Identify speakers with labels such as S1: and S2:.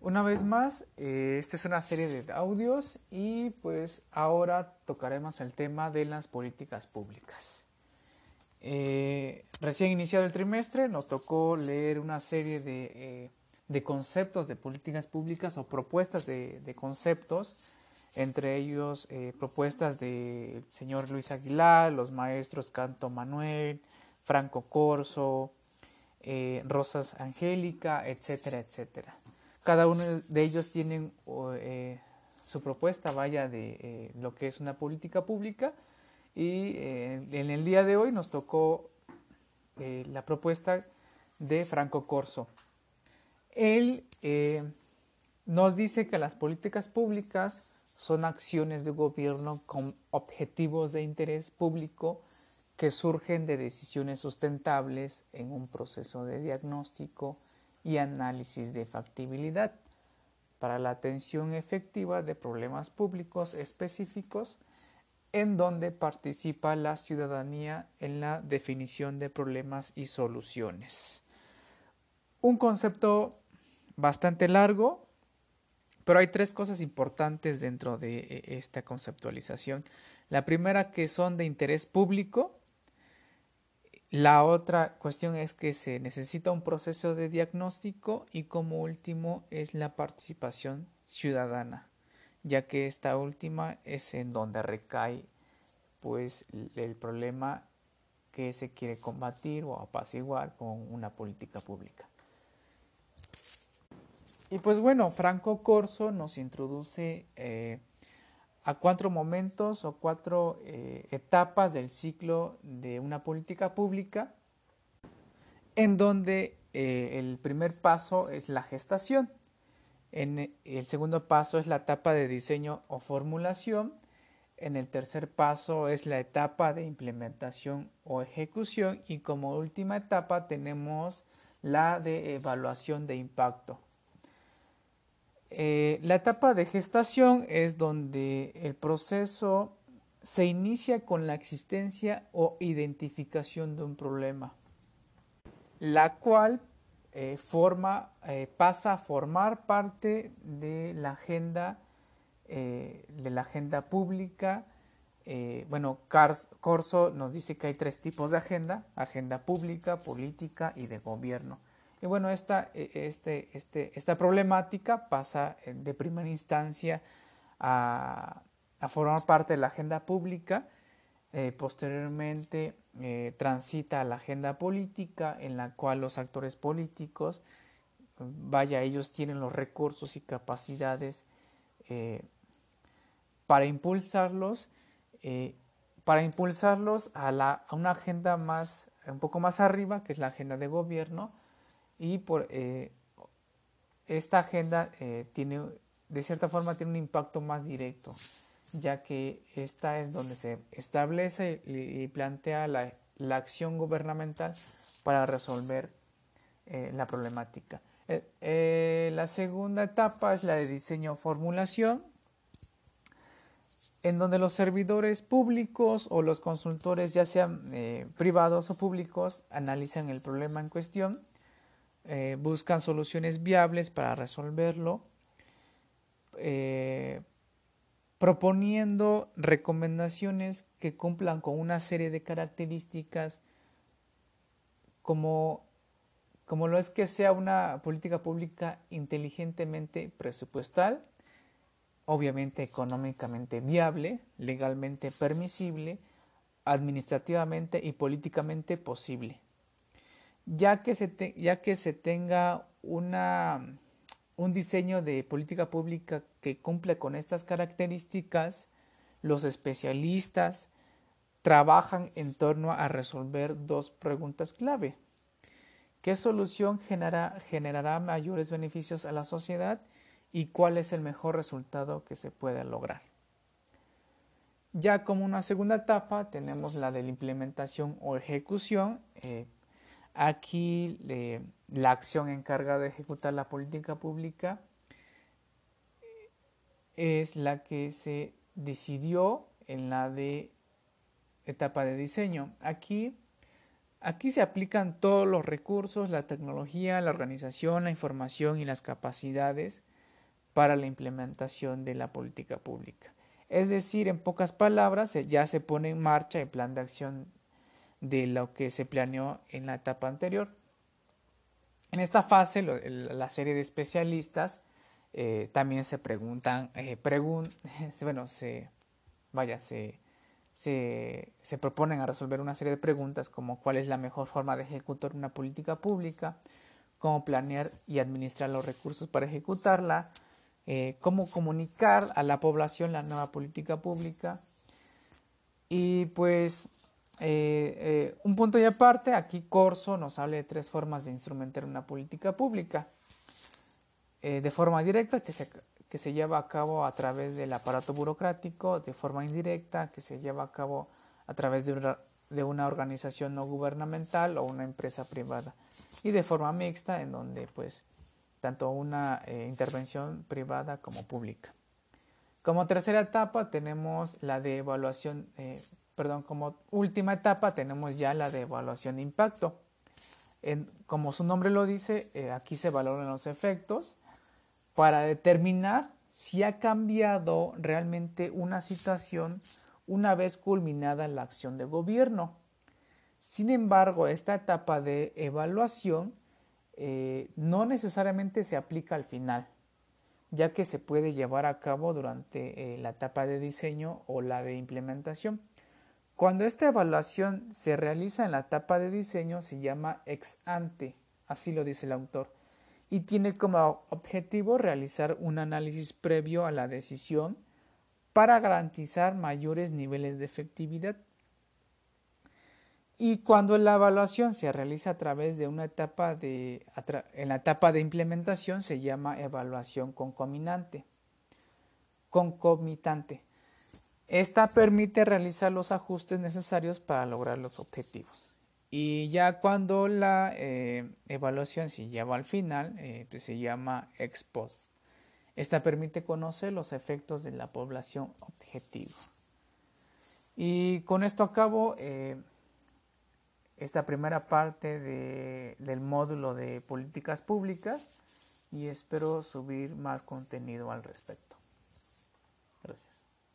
S1: Una vez más, eh, esta es una serie de audios y pues ahora tocaremos el tema de las políticas públicas. Eh, recién iniciado el trimestre nos tocó leer una serie de, eh, conceptos de políticas públicas o propuestas de, conceptos, entre ellos propuestas del señor Luis Aguilar, los maestros Canto Manuel, Franco Corso, Rosas Angélica, etcétera, etcétera. Cada uno de ellos tienen eh, su propuesta, vaya, de eh, lo que es una política pública. Y eh, en el día de hoy nos tocó la propuesta de Franco Corso. Él nos dice que las políticas públicas son acciones de gobierno con objetivos de interés público que surgen de decisiones sustentables en un proceso de diagnóstico, y análisis de factibilidad para la atención efectiva de problemas públicos específicos en donde participa la ciudadanía en la definición de problemas y soluciones. Un concepto bastante largo, pero hay tres cosas importantes dentro de eh, esta conceptualización. La primera que son de interés público, la otra cuestión es que se necesita un proceso de diagnóstico y como último es la participación ciudadana, ya que esta última es en donde recae pues el problema que se quiere combatir o apaciguar con una política pública. Y pues bueno, Franco Corso nos introduce eh, a cuatro momentos o cuatro eh, etapas del ciclo de una política pública, en donde eh, el primer paso es la gestación, en el segundo paso es la etapa de diseño o formulación, en el tercer paso es la etapa de implementación o ejecución. Y como última etapa tenemos la de evaluación de impacto. Eh, la etapa de gestación es donde el proceso se inicia con la existencia o identificación de un problema, la cual eh, forma, eh, pasa a formar parte de la agenda, de la agenda pública. bueno, Corso nos dice que hay tres tipos de agenda, agenda pública, política y de gobierno. Y bueno, esta, e, este, este, esta problemática pasa eh, de primera instancia a, formar parte de la agenda pública, eh, posteriormente eh, transita a la agenda política en la cual los actores políticos, vaya, ellos tienen los recursos y capacidades para impulsarlos, para impulsarlos a, a una agenda más, un poco más arriba, que es la agenda de gobierno, y por eh, esta agenda eh, tiene de cierta forma tiene un impacto más directo ya que esta es donde se establece y, plantea la, acción gubernamental para resolver eh, la problemática. la segunda etapa es la de diseño formulación, en donde los servidores públicos o los consultores, ya sean privados o públicos, analizan el problema en cuestión eh, buscan soluciones viables para resolverlo, eh, proponiendo recomendaciones que cumplan con una serie de características como, como lo es que sea una política pública inteligentemente presupuestal, obviamente económicamente viable, legalmente permisible, administrativamente y políticamente posible ya que se, ya que se tenga una, un diseño de política pública que cumple con estas características, los especialistas trabajan en torno a resolver dos preguntas clave. ¿Qué solución generará mayores beneficios a la sociedad y cuál es el mejor resultado que se puede lograr? Ya como una segunda etapa tenemos la de la implementación o ejecución, eh, Aquí la acción encargada de ejecutar la política pública es la que se decidió en la de etapa de diseño. Aquí Aquí se aplican todos los recursos, la tecnología, la organización, la información y las capacidades para la implementación de la política pública. Es decir, en pocas palabras, ya se pone en marcha el plan de acción de lo que se planeó en la etapa anterior. En esta fase, la serie de especialistas eh, también se preguntan, eh, bueno, se, vaya, se, se, se, proponen a resolver una serie de preguntas como cuál es la mejor forma de ejecutar una política pública, cómo planear y administrar los recursos para ejecutarla, eh, cómo comunicar a la población la nueva política pública. Y pues un punto y aparte, aquí Corso nos habla de tres formas de instrumentar una política pública. Eh, de forma directa que se, lleva a cabo a través del aparato burocrático, de forma indirecta que se lleva a cabo a través de una, de una organización no gubernamental o una empresa privada y de forma mixta en donde pues tanto una eh, intervención privada como pública. Como tercera etapa tenemos la de evaluación, eh, perdón, como última etapa tenemos ya la de evaluación de impacto. Como su nombre lo dice, aquí se valoran los efectos para determinar si ha cambiado realmente una situación una vez culminada la acción de gobierno. Sin embargo, esta etapa de evaluación eh, no necesariamente se aplica al final, ya que se puede llevar a cabo durante eh, la etapa de diseño o la de implementación. Cuando esta evaluación se realiza en la etapa de diseño se llama ex ante, así lo dice el autor y tiene como objetivo realizar un análisis previo a la decisión para garantizar mayores niveles de efectividad. Y cuando la evaluación se realiza a través de una etapa de en la etapa de implementación se llama evaluación concomitante. Concomitante. Esta permite realizar los ajustes necesarios para lograr los objetivos. Y ya cuando la eh, evaluación se lleva al final, eh, pues se llama ex post. Esta permite conocer los efectos de la población objetivo. Y con esto acabo eh, esta primera parte del módulo de políticas públicas y espero subir más contenido al respecto. Gracias.